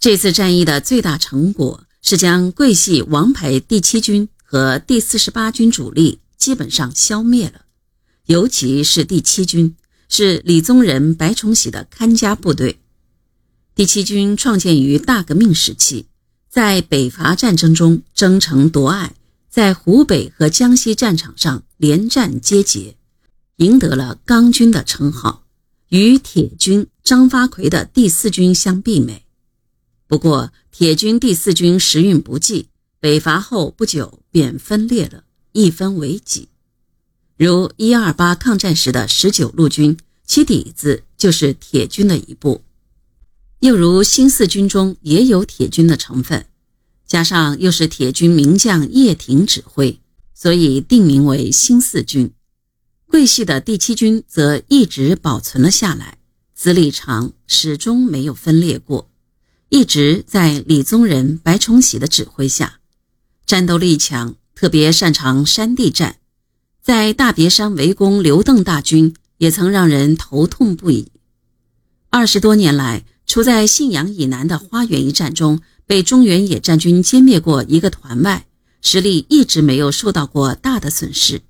这次战役的最大成果是将桂系王牌第七军和第四十八军主力基本上消灭了，尤其是第七军，是李宗仁、白崇禧的看家部队。第七军创建于大革命时期，在北伐战争中争城夺隘，在湖北和江西战场上连战皆捷，赢得了“钢军”的称号，与铁军张发奎的第四军相媲美。不过，铁军第四军时运不济，北伐后不久便分裂了，一分为几。如一二八抗战时的十九路军，其底子就是铁军的一部。又如新四军中也有铁军的成分，加上又是铁军名将叶挺指挥，所以定名为新四军。桂系的第七军则一直保存了下来，资历长，始终没有分裂过，一直在李宗仁、白崇禧的指挥下，战斗力强，特别擅长山地战，在大别山围攻刘邓大军，也曾让人头痛不已。二十多年来。除在信阳以南的花园一战中被中原野战军歼灭过一个团外，实力一直没有受到过大的损失。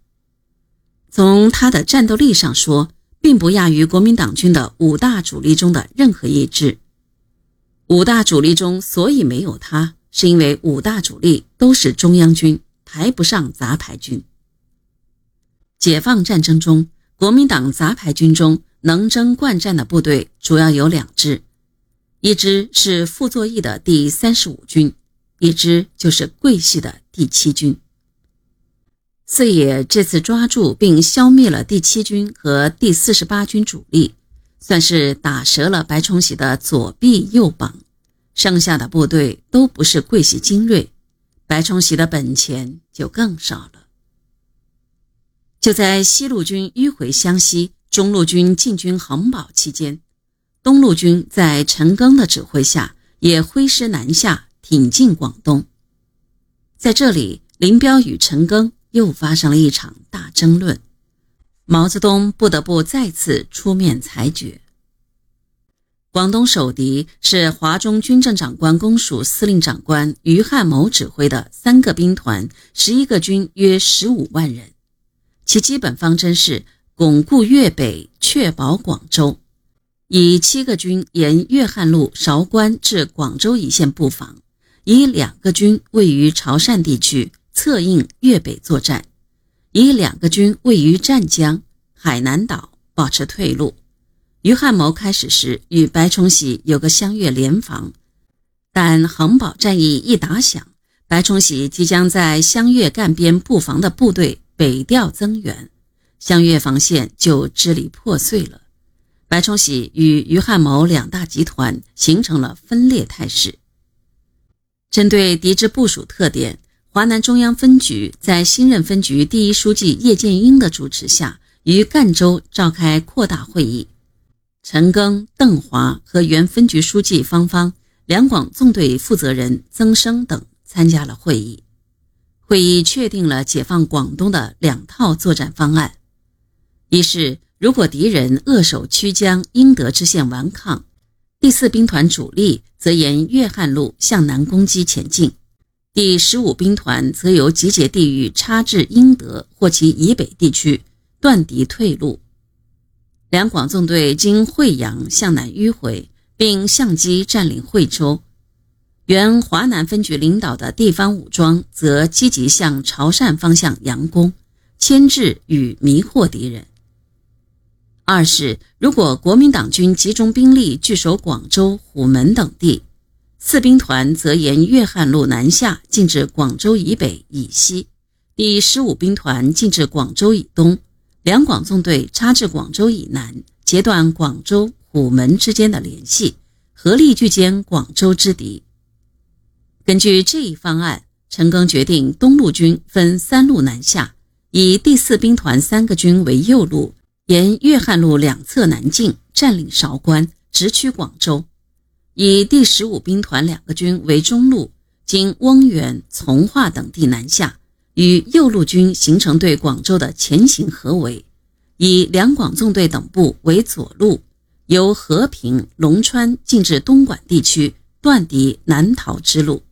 从他的战斗力上说，并不亚于国民党军的五大主力中的任何一支。五大主力中所以没有他，是因为五大主力都是中央军，排不上杂牌军。解放战争中，国民党杂牌军中能征惯战的部队主要有两支。一支是傅作义的第三十五军，一支就是桂系的第七军。四野这次抓住并消灭了第七军和第四十八军主力，算是打折了白崇禧的左臂右膀，剩下的部队都不是桂系精锐，白崇禧的本钱就更少了。就在西路军迂回湘西，中路军进军衡宝期间。东路军在陈赓的指挥下，也挥师南下，挺进广东。在这里，林彪与陈赓又发生了一场大争论，毛泽东不得不再次出面裁决。广东守敌是华中军政长官公署司令长官余汉谋指挥的三个兵团，十一个军，约十五万人。其基本方针是巩固粤北，确保广州。以七个军沿粤汉路韶关至广州一线布防，以两个军位于潮汕地区策应粤北作战，以两个军位于湛江、海南岛保持退路。于汉谋开始时与白崇禧有个湘粤联防，但衡宝战役一打响，白崇禧即将在湘粤赣边布防的部队北调增援，湘粤防线就支离破碎了。白崇禧与于汉谋两大集团形成了分裂态势。针对敌之部署特点，华南中央分局在新任分局第一书记叶剑英的主持下，于赣州召开扩大会议。陈赓、邓华和原分局书记方方、两广纵队负责人曾生等参加了会议。会议确定了解放广东的两套作战方案：一是。如果敌人扼守曲江英德支线顽抗，第四兵团主力则沿粤汉路向南攻击前进，第十五兵团则由集结地域插至英德或其以北地区，断敌退路。两广纵队经惠阳向南迂回，并相机占领惠州。原华南分局领导的地方武装则积极向潮汕方向佯攻，牵制与迷惑敌人。二是，如果国民党军集中兵力据守广州、虎门等地，四兵团则沿粤汉路南下，进至广州以北、以西；第十五兵团进至广州以东，两广纵队插至广州以南，截断广州、虎门之间的联系，合力拒歼广州之敌。根据这一方案，陈赓决定东路军分三路南下，以第四兵团三个军为右路。沿粤汉路两侧南进，占领韶关，直趋广州；以第十五兵团两个军为中路，经翁源、从化等地南下，与右路军形成对广州的前行合围；以两广纵队等部为左路，由和平、龙川进至东莞地区，断。断敌南逃之路。